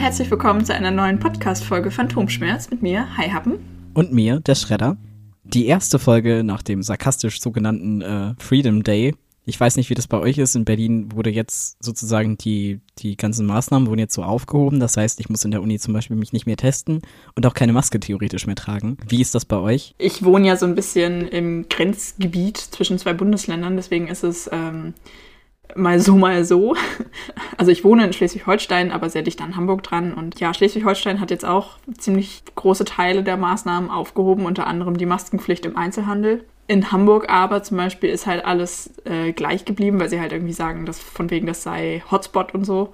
Und herzlich willkommen zu einer neuen Podcast-Folge Phantomschmerz mit mir, Hi Happen. Und mir, der Schredder. Die erste Folge nach dem sarkastisch sogenannten äh, Freedom Day. Ich weiß nicht, wie das bei euch ist. In Berlin wurde jetzt sozusagen die, die ganzen Maßnahmen wurden jetzt so aufgehoben. Das heißt, ich muss in der Uni zum Beispiel mich nicht mehr testen und auch keine Maske theoretisch mehr tragen. Wie ist das bei euch? Ich wohne ja so ein bisschen im Grenzgebiet zwischen zwei Bundesländern, deswegen ist es ähm, mal so, mal so. Also ich wohne in Schleswig-Holstein, aber sehr dicht an Hamburg dran. Und ja, Schleswig-Holstein hat jetzt auch ziemlich große Teile der Maßnahmen aufgehoben, unter anderem die Maskenpflicht im Einzelhandel. In Hamburg aber zum Beispiel ist halt alles äh, gleich geblieben, weil sie halt irgendwie sagen, dass von wegen das sei Hotspot und so.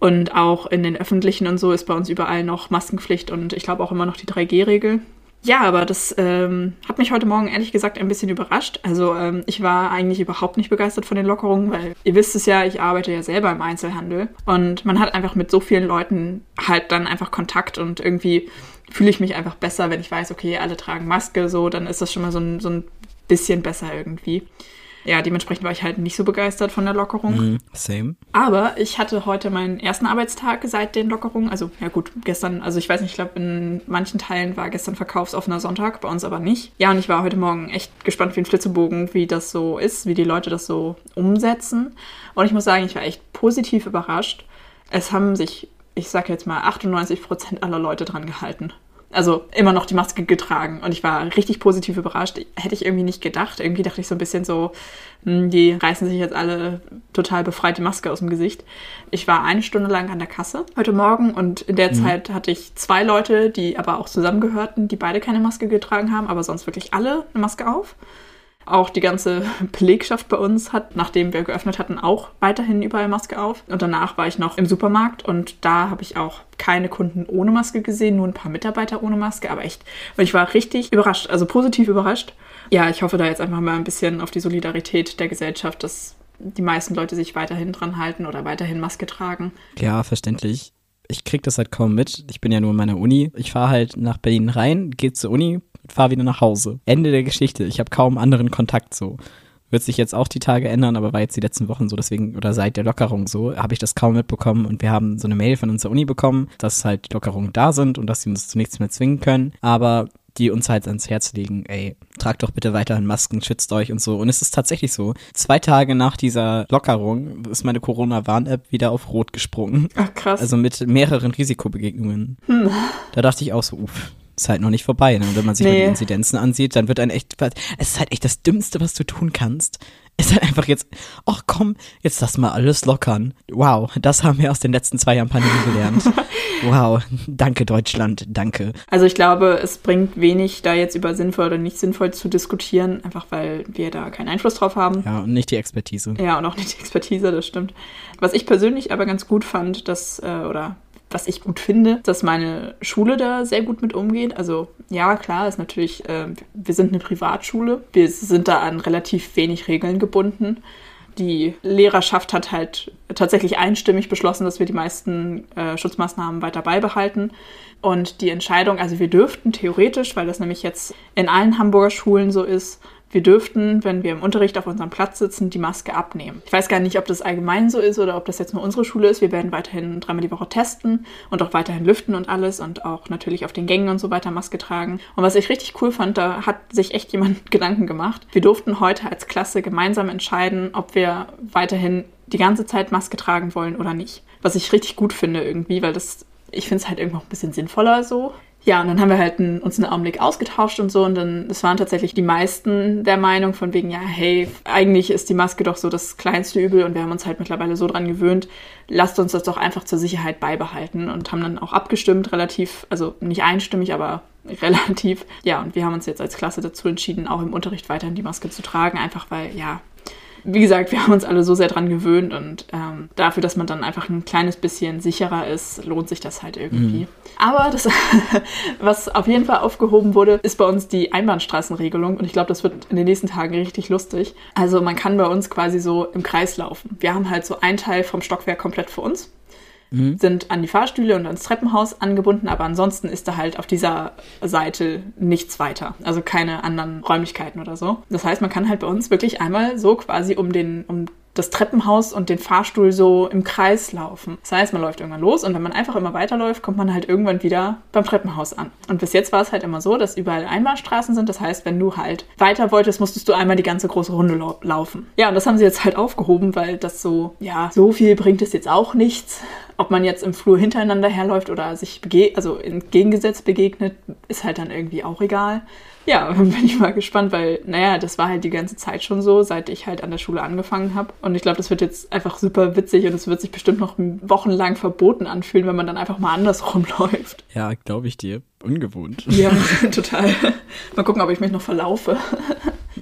Und auch in den öffentlichen und so ist bei uns überall noch Maskenpflicht und ich glaube auch immer noch die 3G-Regel. Ja, aber das ähm, hat mich heute Morgen ehrlich gesagt ein bisschen überrascht. Also ähm, ich war eigentlich überhaupt nicht begeistert von den Lockerungen, weil ihr wisst es ja, ich arbeite ja selber im Einzelhandel und man hat einfach mit so vielen Leuten halt dann einfach Kontakt und irgendwie fühle ich mich einfach besser, wenn ich weiß, okay, alle tragen Maske, so, dann ist das schon mal so ein, so ein bisschen besser irgendwie ja, dementsprechend war ich halt nicht so begeistert von der Lockerung. Mm, same. Aber ich hatte heute meinen ersten Arbeitstag seit den Lockerungen. Also, ja gut, gestern, also ich weiß nicht, ich glaube, in manchen Teilen war gestern verkaufsoffener Sonntag, bei uns aber nicht. Ja, und ich war heute Morgen echt gespannt wie ein Flitzebogen, wie das so ist, wie die Leute das so umsetzen. Und ich muss sagen, ich war echt positiv überrascht. Es haben sich, ich sag jetzt mal, 98 Prozent aller Leute dran gehalten also immer noch die Maske getragen und ich war richtig positiv überrascht. Hätte ich irgendwie nicht gedacht. Irgendwie dachte ich so ein bisschen so, hm, die reißen sich jetzt alle total befreit die Maske aus dem Gesicht. Ich war eine Stunde lang an der Kasse heute Morgen und in der mhm. Zeit hatte ich zwei Leute, die aber auch zusammengehörten, die beide keine Maske getragen haben, aber sonst wirklich alle eine Maske auf. Auch die ganze Belegschaft bei uns hat, nachdem wir geöffnet hatten, auch weiterhin überall Maske auf. Und danach war ich noch im Supermarkt und da habe ich auch keine Kunden ohne Maske gesehen, nur ein paar Mitarbeiter ohne Maske, aber echt, weil ich war richtig überrascht, also positiv überrascht. Ja, ich hoffe da jetzt einfach mal ein bisschen auf die Solidarität der Gesellschaft, dass die meisten Leute sich weiterhin dran halten oder weiterhin Maske tragen. Ja, verständlich. Ich krieg das halt kaum mit. Ich bin ja nur in meiner Uni. Ich fahre halt nach Berlin rein, gehe zur Uni, fahre wieder nach Hause. Ende der Geschichte. Ich habe kaum anderen Kontakt so. Wird sich jetzt auch die Tage ändern, aber war jetzt die letzten Wochen so, deswegen, oder seit der Lockerung so, habe ich das kaum mitbekommen und wir haben so eine Mail von unserer Uni bekommen, dass halt die Lockerungen da sind und dass sie uns zu nichts mehr zwingen können. Aber die uns halt ans Herz legen, ey, tragt doch bitte weiterhin Masken, schützt euch und so. Und es ist tatsächlich so. Zwei Tage nach dieser Lockerung ist meine Corona-Warn-App wieder auf Rot gesprungen. Ach krass. Also mit mehreren Risikobegegnungen. Hm. Da dachte ich auch so, uff, ist halt noch nicht vorbei. Ne? Und wenn man sich nee. mal die Inzidenzen ansieht, dann wird ein echt, es ist halt echt das Dümmste, was du tun kannst. Ist halt einfach jetzt, ach komm, jetzt lass mal alles lockern. Wow, das haben wir aus den letzten zwei Jahren Pandemie gelernt. wow, danke Deutschland, danke. Also ich glaube, es bringt wenig, da jetzt über sinnvoll oder nicht sinnvoll zu diskutieren, einfach weil wir da keinen Einfluss drauf haben. Ja, und nicht die Expertise. Ja, und auch nicht die Expertise, das stimmt. Was ich persönlich aber ganz gut fand, dass, äh, oder was ich gut finde, dass meine Schule da sehr gut mit umgeht. Also ja, klar, ist natürlich, äh, wir sind eine Privatschule. Wir sind da an relativ wenig Regeln gebunden. Die Lehrerschaft hat halt tatsächlich einstimmig beschlossen, dass wir die meisten äh, Schutzmaßnahmen weiter beibehalten. Und die Entscheidung, also wir dürften theoretisch, weil das nämlich jetzt in allen Hamburger Schulen so ist, wir dürften, wenn wir im Unterricht auf unserem Platz sitzen, die Maske abnehmen. Ich weiß gar nicht, ob das allgemein so ist oder ob das jetzt nur unsere Schule ist. Wir werden weiterhin dreimal die Woche testen und auch weiterhin lüften und alles und auch natürlich auf den Gängen und so weiter Maske tragen. Und was ich richtig cool fand, da hat sich echt jemand Gedanken gemacht. Wir durften heute als Klasse gemeinsam entscheiden, ob wir weiterhin die ganze Zeit Maske tragen wollen oder nicht. Was ich richtig gut finde irgendwie, weil das ich finde es halt irgendwo ein bisschen sinnvoller so. Ja, und dann haben wir halt ein, uns einen Augenblick ausgetauscht und so. Und dann, es waren tatsächlich die meisten der Meinung von wegen, ja, hey, eigentlich ist die Maske doch so das kleinste Übel und wir haben uns halt mittlerweile so dran gewöhnt, lasst uns das doch einfach zur Sicherheit beibehalten und haben dann auch abgestimmt, relativ, also nicht einstimmig, aber relativ. Ja, und wir haben uns jetzt als Klasse dazu entschieden, auch im Unterricht weiterhin die Maske zu tragen, einfach weil, ja, wie gesagt, wir haben uns alle so sehr dran gewöhnt und ähm, dafür, dass man dann einfach ein kleines bisschen sicherer ist, lohnt sich das halt irgendwie. Mhm. Aber das, was auf jeden Fall aufgehoben wurde, ist bei uns die Einbahnstraßenregelung und ich glaube, das wird in den nächsten Tagen richtig lustig. Also man kann bei uns quasi so im Kreis laufen. Wir haben halt so einen Teil vom Stockwerk komplett für uns mhm. sind an die Fahrstühle und ans Treppenhaus angebunden, aber ansonsten ist da halt auf dieser Seite nichts weiter. Also keine anderen Räumlichkeiten oder so. Das heißt, man kann halt bei uns wirklich einmal so quasi um den, um das Treppenhaus und den Fahrstuhl so im Kreis laufen. Das heißt, man läuft irgendwann los und wenn man einfach immer weiterläuft, kommt man halt irgendwann wieder beim Treppenhaus an. Und bis jetzt war es halt immer so, dass überall Einbahnstraßen sind. Das heißt, wenn du halt weiter wolltest, musstest du einmal die ganze große Runde lau laufen. Ja, und das haben sie jetzt halt aufgehoben, weil das so, ja, so viel bringt es jetzt auch nichts. Ob man jetzt im Flur hintereinander herläuft oder sich bege also entgegengesetzt begegnet, ist halt dann irgendwie auch egal. Ja, bin ich mal gespannt, weil, naja, das war halt die ganze Zeit schon so, seit ich halt an der Schule angefangen habe. Und ich glaube, das wird jetzt einfach super witzig und es wird sich bestimmt noch wochenlang verboten anfühlen, wenn man dann einfach mal andersrum läuft. Ja, glaube ich dir. Ungewohnt. Ja, total. Mal gucken, ob ich mich noch verlaufe.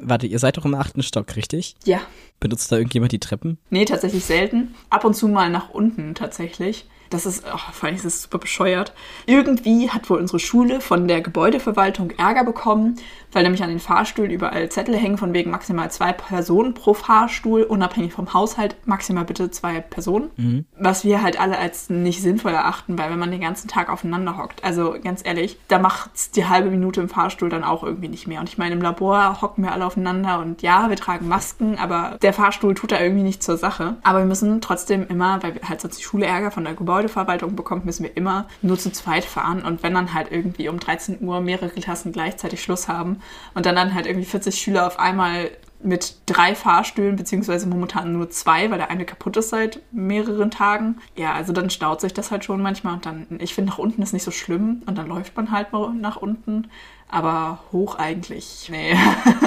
Warte, ihr seid doch im achten Stock, richtig? Ja. Benutzt da irgendjemand die Treppen? Nee, tatsächlich selten. Ab und zu mal nach unten tatsächlich. Das ist, oh, vor allem ist das super bescheuert. Irgendwie hat wohl unsere Schule von der Gebäudeverwaltung Ärger bekommen, weil nämlich an den Fahrstühlen überall Zettel hängen von wegen maximal zwei Personen pro Fahrstuhl, unabhängig vom Haushalt, maximal bitte zwei Personen. Mhm. Was wir halt alle als nicht sinnvoll erachten, weil wenn man den ganzen Tag aufeinander hockt, also ganz ehrlich, da macht's die halbe Minute im Fahrstuhl dann auch irgendwie nicht mehr. Und ich meine, im Labor hocken wir alle aufeinander und ja, wir tragen Masken, aber der Fahrstuhl tut da irgendwie nicht zur Sache. Aber wir müssen trotzdem immer, weil halt sonst die Schule Ärger von der Gebäudeverwaltung bekommt, müssen wir immer nur zu zweit fahren. Und wenn dann halt irgendwie um 13 Uhr mehrere Klassen gleichzeitig Schluss haben, und dann dann halt irgendwie 40 Schüler auf einmal mit drei Fahrstühlen, beziehungsweise momentan nur zwei, weil der eine kaputt ist seit mehreren Tagen. Ja, also dann staut sich das halt schon manchmal und dann, ich finde, nach unten ist nicht so schlimm und dann läuft man halt mal nach unten, aber hoch eigentlich, nee.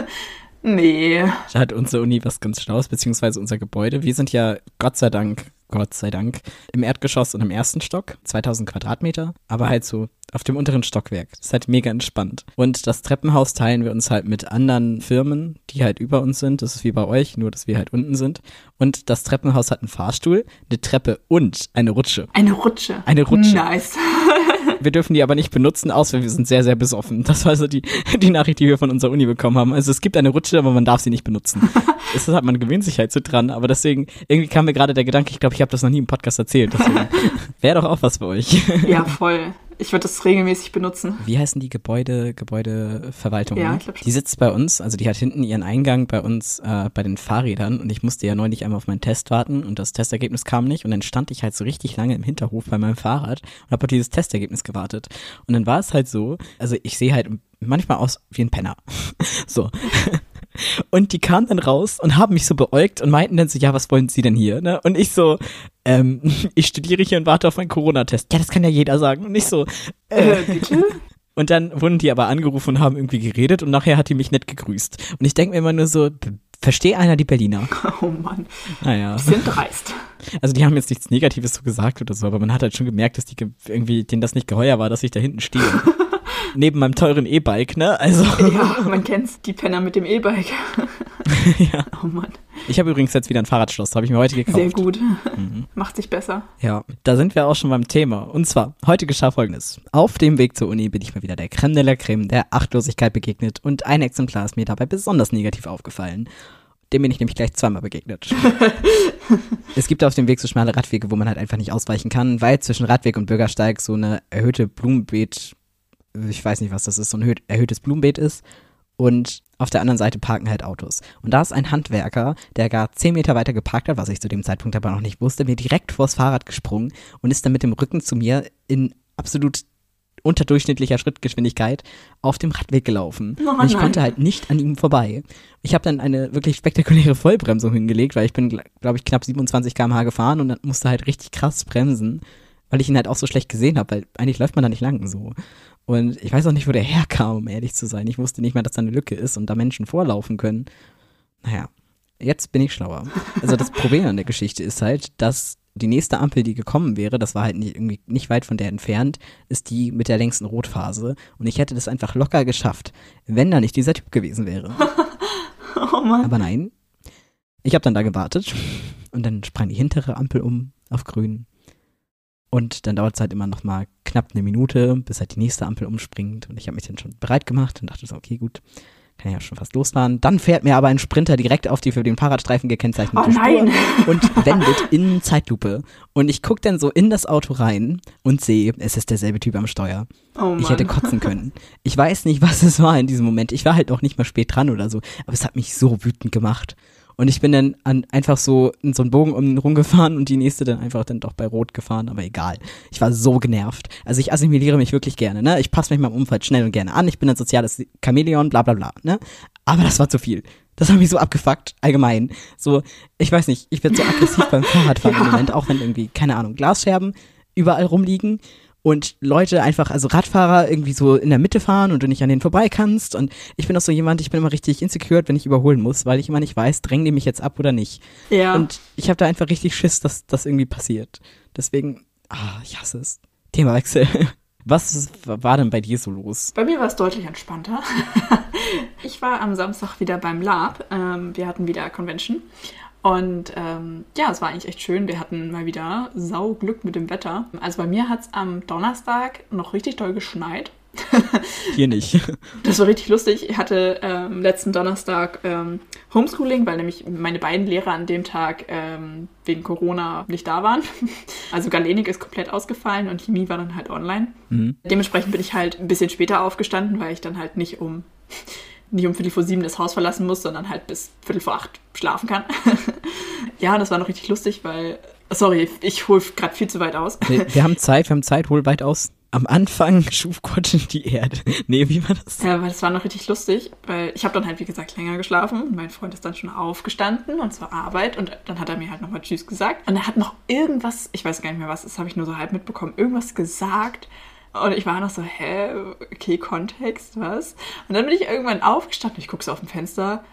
nee. Da hat unsere Uni was ganz Schlaues, beziehungsweise unser Gebäude. Wir sind ja Gott sei Dank Gott sei Dank, im Erdgeschoss und im ersten Stock, 2000 Quadratmeter, aber halt so auf dem unteren Stockwerk. Das ist halt mega entspannt. Und das Treppenhaus teilen wir uns halt mit anderen Firmen, die halt über uns sind. Das ist wie bei euch, nur dass wir halt unten sind. Und das Treppenhaus hat einen Fahrstuhl, eine Treppe und eine Rutsche. Eine Rutsche. Eine Rutsche. Nice. wir dürfen die aber nicht benutzen, außer wir sind sehr, sehr besoffen. Das war so die, die Nachricht, die wir von unserer Uni bekommen haben. Also es gibt eine Rutsche, aber man darf sie nicht benutzen. das hat man gewöhnt sich halt so dran. Aber deswegen, irgendwie kam mir gerade der Gedanke, ich glaube, ich habe das noch nie im Podcast erzählt. Wäre doch auch was für euch. ja, voll. Ich würde das regelmäßig benutzen. Wie heißen die Gebäude, Gebäudeverwaltung? Ja, ne? ich. Die sitzt bei uns, also die hat hinten ihren Eingang bei uns äh, bei den Fahrrädern und ich musste ja neulich einmal auf meinen Test warten und das Testergebnis kam nicht und dann stand ich halt so richtig lange im Hinterhof bei meinem Fahrrad und habe auf dieses Testergebnis gewartet. Und dann war es halt so, also ich sehe halt manchmal aus wie ein Penner. so. Und die kamen dann raus und haben mich so beäugt und meinten dann so, ja, was wollen Sie denn hier? Ne? Und ich so, ähm, ich studiere hier und warte auf meinen Corona-Test. Ja, das kann ja jeder sagen. Und ich so, äh, Äh, bitte? und dann wurden die aber angerufen und haben irgendwie geredet und nachher hat die mich nett gegrüßt. Und ich denke mir immer nur so, verstehe einer die Berliner? Oh Mann, Naja. die sind dreist. Also die haben jetzt nichts Negatives so gesagt oder so, aber man hat halt schon gemerkt, dass die ge- irgendwie, denen das nicht geheuer war, dass ich da hinten stehe. Neben meinem teuren E-Bike, ne? Also. Ja, man kennt's, die Penner mit dem E-Bike. ja. Oh Mann, Ich habe übrigens jetzt wieder ein Fahrradschloss, habe ich mir heute gekauft. sehr gut. Mhm. Macht sich besser. Ja, da sind wir auch schon beim Thema. Und zwar, heute geschah folgendes. Auf dem Weg zur Uni bin ich mal wieder der Creme de la Creme der Achtlosigkeit begegnet und ein Exemplar ist mir dabei besonders negativ aufgefallen. Dem bin ich nämlich gleich zweimal begegnet. es gibt auf dem Weg so schmale Radwege, wo man halt einfach nicht ausweichen kann, weil zwischen Radweg und Bürgersteig so eine erhöhte Blumenbeet, ich weiß nicht, was das ist, so ein erhöht- erhöhtes Blumenbeet ist. Und auf der anderen Seite parken halt Autos. Und da ist ein Handwerker, der gar zehn Meter weiter geparkt hat, was ich zu dem Zeitpunkt aber noch nicht wusste, mir direkt vors Fahrrad gesprungen und ist dann mit dem Rücken zu mir in absolut unterdurchschnittlicher Schrittgeschwindigkeit auf dem Radweg gelaufen. Oh und ich konnte halt nicht an ihm vorbei. Ich habe dann eine wirklich spektakuläre Vollbremsung hingelegt, weil ich bin, glaube ich, knapp 27 km/h gefahren und dann musste halt richtig krass bremsen, weil ich ihn halt auch so schlecht gesehen habe, weil eigentlich läuft man da nicht lang so. Und ich weiß auch nicht, wo der herkam, um ehrlich zu sein. Ich wusste nicht mal, dass da eine Lücke ist und da Menschen vorlaufen können. Naja, jetzt bin ich schlauer. Also das Problem an der Geschichte ist halt, dass die nächste Ampel, die gekommen wäre, das war halt nicht, irgendwie nicht weit von der entfernt, ist die mit der längsten Rotphase. Und ich hätte das einfach locker geschafft, wenn da nicht dieser Typ gewesen wäre. Oh Mann. Aber nein, ich habe dann da gewartet und dann sprang die hintere Ampel um auf grün. Und dann dauert es halt immer noch mal knapp eine Minute, bis halt die nächste Ampel umspringt. Und ich habe mich dann schon bereit gemacht und dachte so, okay, gut, kann ja schon fast losfahren. Dann fährt mir aber ein Sprinter direkt auf die für den Fahrradstreifen gekennzeichnete Oh. Spur und wendet in Zeitlupe. Und ich guck dann so in das Auto rein und sehe, es ist derselbe Typ am Steuer. Oh. Ich hätte kotzen können. Ich weiß nicht, was es war in diesem Moment. Ich war halt auch nicht mal spät dran oder so. Aber es hat mich so wütend gemacht. Und ich bin dann an, einfach so in so einen Bogen um ihn rumgefahren und die nächste dann einfach dann doch bei Rot gefahren, aber egal. Ich war so genervt. Also ich assimiliere mich wirklich gerne, ne? Ich passe mich meinem Umfeld schnell und gerne an. Ich bin ein soziales Chamäleon, bla bla bla, ne? Aber das war zu viel. Das hat mich so abgefuckt, allgemein. So, ich weiß nicht, ich werde so aggressiv beim Fahrradfahren ja. im Moment, auch wenn irgendwie, keine Ahnung, Glasscherben überall rumliegen und Leute einfach, also Radfahrer irgendwie so in der Mitte fahren und du nicht an denen vorbei kannst. Und ich bin auch so jemand, ich bin immer richtig insecure, wenn ich überholen muss, weil ich immer nicht weiß, drängen die mich jetzt ab oder nicht. Ja. Und ich habe da einfach richtig Schiss, dass das irgendwie passiert. Deswegen, ah, ich hasse es. Themawechsel. Was war denn bei dir so los? Bei mir war es deutlich entspannter. ich war am Samstag wieder beim Lab. Ähm, wir hatten wieder Convention. Und ähm, ja, es war eigentlich echt schön. Wir hatten mal wieder Sauglück mit dem Wetter. Also bei mir hat es am Donnerstag noch richtig doll geschneit. Hier nicht. Das war richtig lustig. Ich hatte ähm, letzten Donnerstag ähm, Homeschooling, weil nämlich meine beiden Lehrer an dem Tag ähm, wegen Corona nicht da waren. Also Galenik ist komplett ausgefallen und Chemie war dann halt online. Mhm. Dementsprechend bin ich halt ein bisschen später aufgestanden, weil ich dann halt nicht um nicht um Viertel vor sieben das Haus verlassen muss, sondern halt bis Viertel vor acht schlafen kann. ja, das war noch richtig lustig, weil. Sorry, ich hole gerade viel zu weit aus. Wir, wir, haben Zeit, wir haben Zeit, hol weit aus. Am Anfang schuf Gott die Erde. Nee, wie war das? Ja, weil das war noch richtig lustig, weil ich habe dann halt, wie gesagt, länger geschlafen und mein Freund ist dann schon aufgestanden und zwar Arbeit und dann hat er mir halt nochmal Tschüss gesagt. Und er hat noch irgendwas, ich weiß gar nicht mehr was, das habe ich nur so halb mitbekommen, irgendwas gesagt und ich war noch so, hä, okay, Kontext, was? Und dann bin ich irgendwann aufgestanden, ich gucke so auf dem Fenster,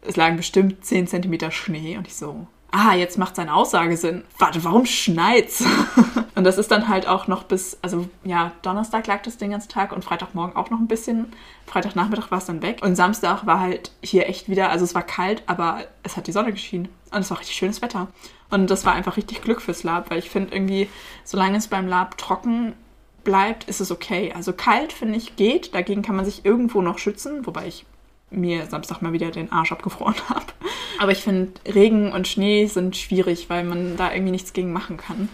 es lagen bestimmt 10 Zentimeter Schnee und ich so, ah, jetzt macht seine Aussage Sinn. Warte, warum schneit's? und das ist dann halt auch noch bis, also ja, Donnerstag lag das den ganzen Tag und Freitagmorgen auch noch ein bisschen. Freitagnachmittag war es dann weg. Und Samstag war halt hier echt wieder, also es war kalt, aber es hat die Sonne geschienen. Und es war richtig schönes Wetter. Und das war einfach richtig Glück fürs Lab, weil ich finde irgendwie, solange es beim Lab trocken bleibt, ist es okay. Also kalt, finde ich, geht. Dagegen kann man sich irgendwo noch schützen, wobei ich mir Samstag mal wieder den Arsch abgefroren habe. Aber ich finde, Regen und Schnee sind schwierig, weil man da irgendwie nichts gegen machen kann.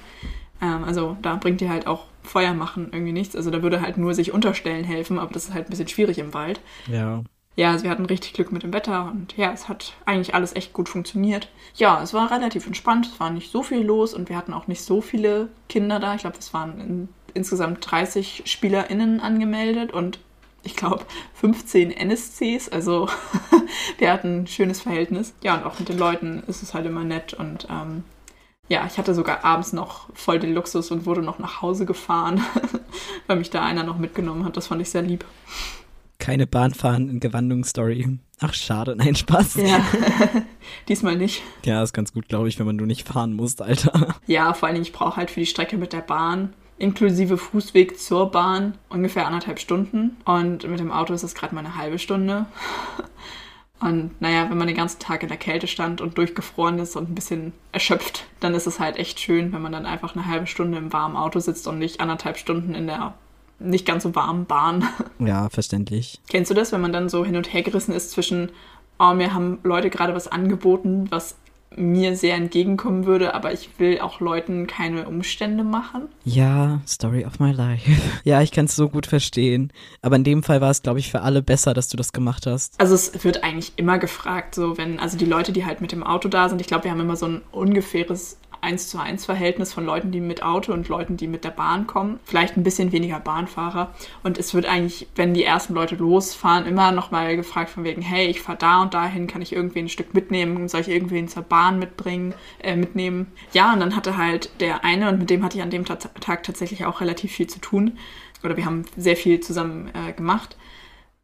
Ähm, also da bringt dir halt auch Feuer machen irgendwie nichts. Also da würde halt nur sich unterstellen helfen, aber das ist halt ein bisschen schwierig im Wald. Ja. Ja, also wir hatten richtig Glück mit dem Wetter und ja, es hat eigentlich alles echt gut funktioniert. Ja, es war relativ entspannt, es war nicht so viel los und wir hatten auch nicht so viele Kinder da. Ich glaube, es waren in insgesamt 30 SpielerInnen angemeldet und ich glaube 15 NSCs. Also wir hatten ein schönes Verhältnis. Ja, und auch mit den Leuten ist es halt immer nett und ähm, ja, ich hatte sogar abends noch voll den Luxus und wurde noch nach Hause gefahren, weil mich da einer noch mitgenommen hat. Das fand ich sehr lieb. Keine Bahnfahren in Gewandungsstory. Ach, schade, nein, Spaß. Ja, diesmal nicht. Ja, ist ganz gut, glaube ich, wenn man nur nicht fahren muss, Alter. Ja, vor allem, ich brauche halt für die Strecke mit der Bahn inklusive Fußweg zur Bahn ungefähr anderthalb Stunden. Und mit dem Auto ist es gerade mal eine halbe Stunde. Und naja, wenn man den ganzen Tag in der Kälte stand und durchgefroren ist und ein bisschen erschöpft, dann ist es halt echt schön, wenn man dann einfach eine halbe Stunde im warmen Auto sitzt und nicht anderthalb Stunden in der nicht ganz so warmen Bahn. Ja, verständlich. Kennst du das, wenn man dann so hin und her gerissen ist zwischen, oh, mir haben Leute gerade was angeboten, was mir sehr entgegenkommen würde, aber ich will auch Leuten keine Umstände machen. Ja, Story of my life. ja, ich kann es so gut verstehen. Aber in dem Fall war es, glaube ich, für alle besser, dass du das gemacht hast. Also es wird eigentlich immer gefragt, so wenn, also die Leute, die halt mit dem Auto da sind, ich glaube, wir haben immer so ein ungefähres 1 zu 1 Verhältnis von Leuten, die mit Auto und Leuten, die mit der Bahn kommen. Vielleicht ein bisschen weniger Bahnfahrer. Und es wird eigentlich, wenn die ersten Leute losfahren, immer nochmal gefragt von wegen, hey, ich fahre da und dahin, kann ich irgendwie ein Stück mitnehmen? Soll ich irgendwen zur Bahn mitbringen, äh, mitnehmen? Ja, und dann hatte halt der eine, und mit dem hatte ich an dem Tag tatsächlich auch relativ viel zu tun. Oder wir haben sehr viel zusammen äh, gemacht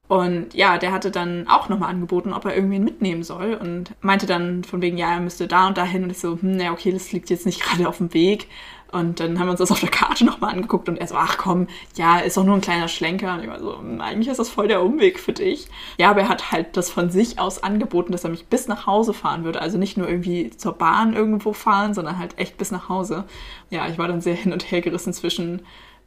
und ja, der hatte dann auch nochmal angeboten, ob er irgendwen mitnehmen soll und meinte dann von wegen, ja, er müsste da und dahin. Und ich so, hm, ja, okay, das liegt jetzt nicht gerade auf dem Weg. Und dann haben wir uns das auf der Karte nochmal angeguckt und er so, ach komm, ja, ist doch nur ein kleiner Schlenker. Und ich war so, hm, eigentlich ist das voll der Umweg für dich. Ja, aber er hat halt das von sich aus angeboten, dass er mich bis nach Hause fahren würde. Also nicht nur irgendwie zur Bahn irgendwo fahren, sondern halt echt bis nach Hause. Ja, ich war dann sehr hin und her gerissen zwischen,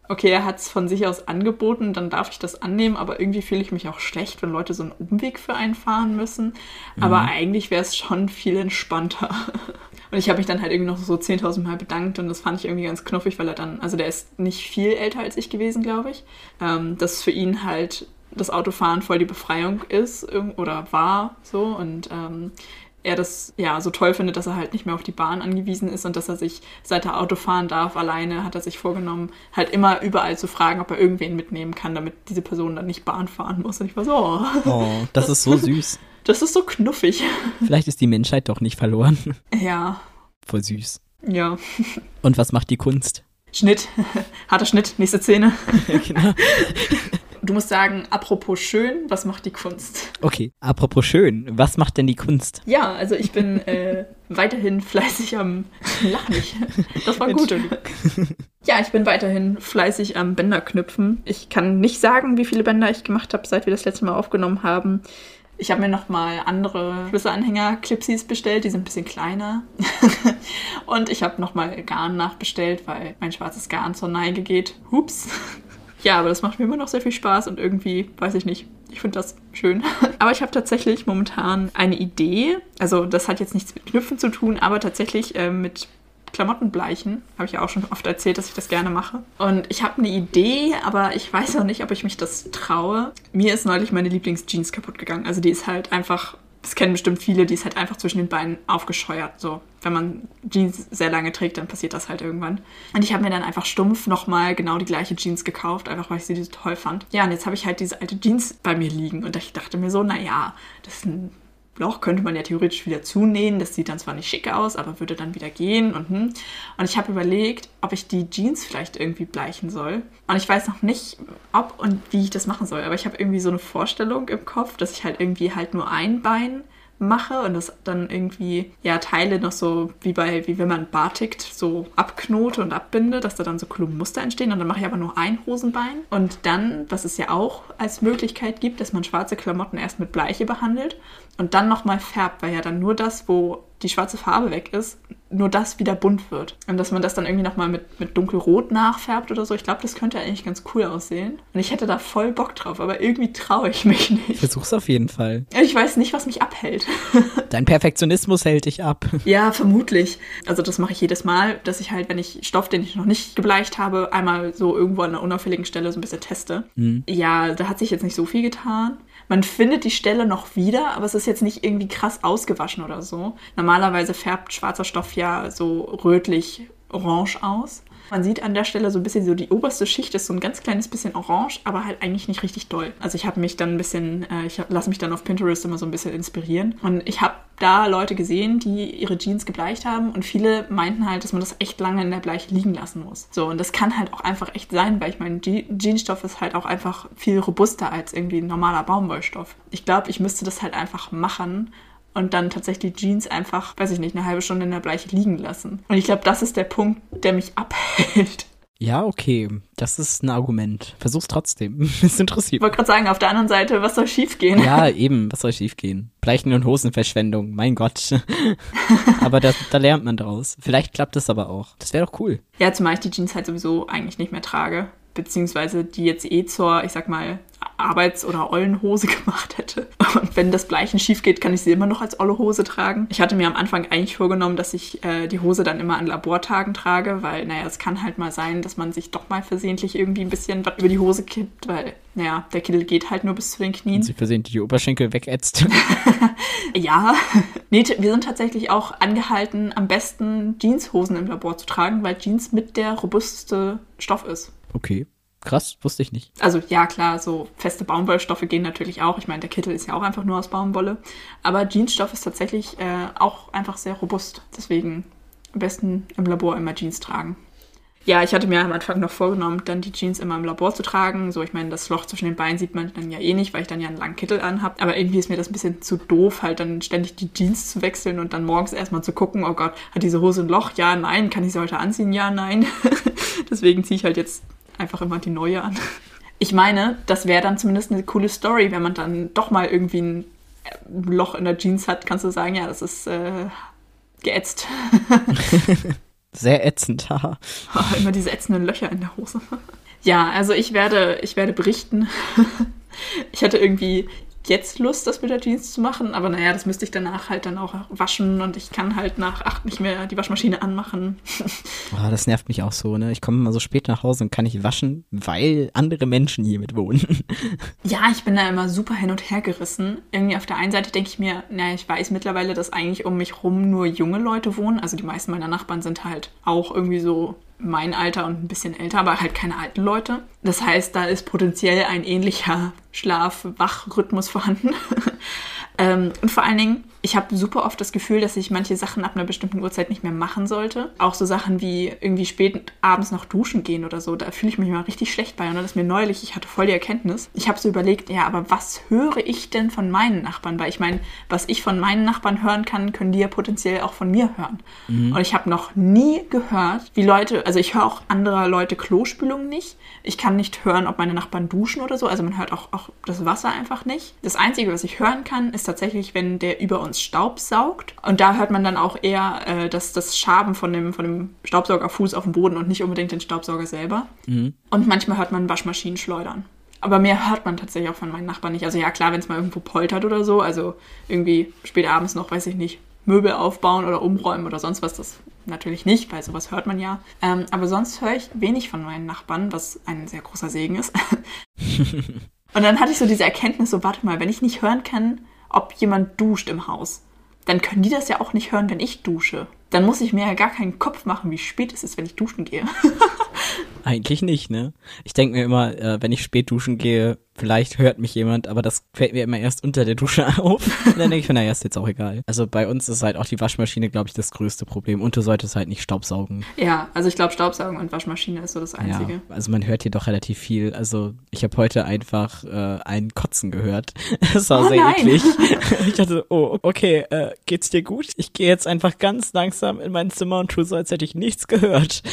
okay, er hat es von sich aus angeboten, dann darf ich das annehmen, aber irgendwie fühle ich mich auch schlecht, wenn Leute so einen Umweg für einen fahren müssen. Mhm. Aber eigentlich wäre es schon viel entspannter. Und ich habe mich dann halt irgendwie noch so 10.000 Mal bedankt und das fand ich irgendwie ganz knuffig, weil er dann, also der ist nicht viel älter als ich gewesen, glaube ich. Ähm, dass für ihn halt das Autofahren voll die Befreiung ist oder war so und ähm, er das ja so toll findet, dass er halt nicht mehr auf die Bahn angewiesen ist und dass er sich, seit er Auto fahren darf, alleine, hat er sich vorgenommen, halt immer überall zu fragen, ob er irgendwen mitnehmen kann, damit diese Person dann nicht Bahn fahren muss. Und ich war so, oh, Oh, das ist so süß. das ist so knuffig. Vielleicht ist die Menschheit doch nicht verloren. Ja, Voll süß. ja. Und was macht die Kunst? Schnitt, harter Schnitt, nächste Szene. genau. Du musst sagen, apropos schön, was macht die Kunst? Okay, apropos schön, was macht denn die Kunst? Ja, also ich bin äh, weiterhin fleißig am. Lach nicht. Das war gut. Ja, ich bin weiterhin fleißig am Bänderknüpfen. Ich kann nicht sagen, wie viele Bänder ich gemacht habe, seit wir das letzte Mal aufgenommen haben. Ich habe mir nochmal andere Schlüsselanhänger-Clipsies bestellt, die sind ein bisschen kleiner. Und ich habe nochmal Garn nachbestellt, weil mein schwarzes Garn zur Neige geht. Hups. Ja, aber das macht mir immer noch sehr viel Spaß und irgendwie, weiß ich nicht, ich finde das schön. Aber ich habe tatsächlich momentan eine Idee. Also das hat jetzt nichts mit Knüpfen zu tun, aber tatsächlich äh, mit Klamottenbleichen. Habe ich ja auch schon oft erzählt, dass ich das gerne mache. Und ich habe eine Idee, aber ich weiß noch nicht, ob ich mich das traue. Mir ist neulich meine Lieblingsjeans kaputt gegangen. Also die ist halt einfach, das kennen bestimmt viele, die ist halt einfach zwischen den Beinen aufgescheuert. So, wenn man Jeans sehr lange trägt, dann passiert das halt irgendwann. Und ich habe mir dann einfach stumpf nochmal genau die gleiche Jeans gekauft, einfach weil ich sie so toll fand. Ja, und jetzt habe ich halt diese alte Jeans bei mir liegen und ich dachte mir so, naja, das ist ein Loch könnte man ja theoretisch wieder zunähen. Das sieht dann zwar nicht schick aus, aber würde dann wieder gehen. Und, hm. und ich habe überlegt, ob ich die Jeans vielleicht irgendwie bleichen soll. Und ich weiß noch nicht, ob und wie ich das machen soll. Aber ich habe irgendwie so eine Vorstellung im Kopf, dass ich halt irgendwie halt nur ein Bein mache und das dann irgendwie ja Teile noch so wie bei wie wenn man Batik so abknote und abbinde, dass da dann so Klumpenmuster entstehen und dann mache ich aber nur ein Hosenbein. Und dann, was es ja auch als Möglichkeit gibt, dass man schwarze Klamotten erst mit Bleiche behandelt und dann nochmal färbt, weil ja dann nur das, wo die schwarze Farbe weg ist, nur das wieder bunt wird. Und dass man das dann irgendwie nochmal mit, mit dunkelrot nachfärbt oder so. Ich glaube, das könnte eigentlich ganz cool aussehen. Und ich hätte da voll Bock drauf, aber irgendwie traue ich mich nicht. Versuch's auf jeden Fall. Ich weiß nicht, was mich abhält. Dein Perfektionismus hält dich ab. Ja, vermutlich. Also das mache ich jedes Mal, dass ich halt, wenn ich Stoff, den ich noch nicht gebleicht habe, einmal so irgendwo an einer unauffälligen Stelle so ein bisschen teste. Mhm. Ja, da hat sich jetzt nicht so viel getan. Man findet die Stelle noch wieder, aber es ist jetzt nicht irgendwie krass ausgewaschen oder so. Normalerweise färbt schwarzer Stoff ja so rötlich orange aus. Man sieht an der Stelle so ein bisschen so die oberste Schicht ist so ein ganz kleines bisschen orange, aber halt eigentlich nicht richtig doll. Also ich habe mich dann ein bisschen, äh, ich lasse mich dann auf Pinterest immer so ein bisschen inspirieren. Und ich habe da Leute gesehen, die ihre Jeans gebleicht haben und viele meinten halt, dass man das echt lange in der Bleiche liegen lassen muss. So, und das kann halt auch einfach echt sein, weil ich meine, Je Jeansstoff ist halt auch einfach viel robuster als irgendwie ein normaler Baumwollstoff. Ich glaube, ich müsste das halt einfach machen und dann tatsächlich die Jeans einfach, weiß ich nicht, eine halbe Stunde in der Bleiche liegen lassen. Und ich glaube, das ist der Punkt, der mich abhält. Ja, okay. Das ist ein Argument. Versuch's trotzdem. Es interessiert. Ich wollte gerade sagen, auf der anderen Seite, was soll schiefgehen? Ja, eben. Was soll schiefgehen? Bleichen und Hosenverschwendung. Mein Gott. aber da, da lernt man draus. Vielleicht klappt es aber auch. Das wäre doch cool. Ja, zumal ich die Jeans halt sowieso eigentlich nicht mehr trage. Beziehungsweise die jetzt eh zur, ich sag mal, Arbeits- oder Ollenhose gemacht hätte. Und wenn das Bleichen schief geht, kann ich sie immer noch als olle Hose tragen. Ich hatte mir am Anfang eigentlich vorgenommen, dass ich äh, die Hose dann immer an Labortagen trage, weil, naja, es kann halt mal sein, dass man sich doch mal versehentlich irgendwie ein bisschen was über die Hose kippt, weil, naja, der Kittel geht halt nur bis zu den Knien. Und sie versehentlich die Oberschenkel wegätzt. Ja, nee, wir sind tatsächlich auch angehalten, am besten Jeanshosen im Labor zu tragen, weil Jeans mit der robusteste Stoff ist. Okay. Krass, wusste ich nicht. Also ja, klar, so feste Baumwollstoffe gehen natürlich auch. Ich meine, der Kittel ist ja auch einfach nur aus Baumwolle. Aber Jeansstoff ist tatsächlich äh, auch einfach sehr robust. Deswegen am besten im Labor immer Jeans tragen. Ja, ich hatte mir am Anfang noch vorgenommen, dann die Jeans immer im Labor zu tragen. So, ich meine, das Loch zwischen den Beinen sieht man dann ja eh nicht, weil ich dann ja einen langen Kittel anhab. Aber irgendwie ist mir das ein bisschen zu doof, halt dann ständig die Jeans zu wechseln und dann morgens erstmal zu gucken, oh Gott, hat diese Hose ein Loch? Ja, nein. Kann ich sie heute anziehen? Ja, nein. Deswegen ziehe ich halt jetzt einfach immer die neue an. Ich meine, das wäre dann zumindest eine coole Story, wenn man dann doch mal irgendwie ein Loch in der Jeans hat, kannst du sagen, ja, das ist äh, geätzt. Sehr ätzend, haha. Immer diese ätzenden Löcher in der Hose. Ja, also ich werde, ich werde berichten. Ich hatte irgendwie jetzt Lust, das mit der Jeans zu machen, aber naja, das müsste ich danach halt dann auch waschen und ich kann halt nach acht nicht mehr die Waschmaschine anmachen. Oh, das nervt mich auch so, ne? Ich komme immer so spät nach Hause und kann nicht waschen, weil andere Menschen hier mit wohnen. Ja, ich bin da immer super hin und her gerissen. Irgendwie auf der einen Seite denke ich mir, naja, ich weiß mittlerweile, dass eigentlich um mich rum nur junge Leute wohnen. Also die meisten meiner Nachbarn sind halt auch irgendwie so mein Alter und ein bisschen älter, aber halt keine alten Leute. Das heißt, da ist potenziell ein ähnlicher Schlaf-Wach-Rhythmus vorhanden. ähm, und vor allen Dingen, ich habe super oft das Gefühl, dass ich manche Sachen ab einer bestimmten Uhrzeit nicht mehr machen sollte. Auch so Sachen wie irgendwie spät abends noch duschen gehen oder so. Da fühle ich mich mal richtig schlecht bei. Und das ist mir neulich, ich hatte voll die Erkenntnis. Ich habe so überlegt, ja, aber was höre ich denn von meinen Nachbarn? Weil ich meine, was ich von meinen Nachbarn hören kann, können die ja potenziell auch von mir hören. Mhm. Und ich habe noch nie gehört, wie Leute, also ich höre auch anderer Leute Klospülungen nicht. Ich kann nicht hören, ob meine Nachbarn duschen oder so. Also man hört auch, auch das Wasser einfach nicht. Das Einzige, was ich hören kann, ist tatsächlich, wenn der über uns Staub saugt. Und da hört man dann auch eher äh, das, das Schaben von dem, von dem Staubsaugerfuß auf dem Boden und nicht unbedingt den Staubsauger selber. Mhm. Und manchmal hört man Waschmaschinen schleudern. Aber mehr hört man tatsächlich auch von meinen Nachbarn nicht. Also ja, klar, wenn es mal irgendwo poltert oder so, also irgendwie spät abends noch, weiß ich nicht, Möbel aufbauen oder umräumen oder sonst was, das natürlich nicht, weil sowas hört man ja. Ähm, aber sonst höre ich wenig von meinen Nachbarn, was ein sehr großer Segen ist. und dann hatte ich so diese Erkenntnis, so warte mal, wenn ich nicht hören kann, ob jemand duscht im Haus, dann können die das ja auch nicht hören, wenn ich dusche. Dann muss ich mir ja gar keinen Kopf machen, wie spät es ist, wenn ich duschen gehe. Eigentlich nicht, ne? Ich denke mir immer, äh, wenn ich spät duschen gehe, vielleicht hört mich jemand, aber das fällt mir immer erst unter der Dusche auf. Und dann denke ich mir, naja, ist jetzt auch egal. Also bei uns ist halt auch die Waschmaschine, glaube ich, das größte Problem. Und du solltest halt nicht staubsaugen. Ja, also ich glaube, Staubsaugen und Waschmaschine ist so das Einzige. Ja, also man hört hier doch relativ viel. Also ich habe heute einfach äh, einen Kotzen gehört. Das war oh, sehr nein. eklig. Ich dachte, oh, okay, äh, geht's dir gut? Ich gehe jetzt einfach ganz langsam in mein Zimmer und tue so, als hätte ich nichts gehört.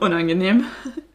Unangenehm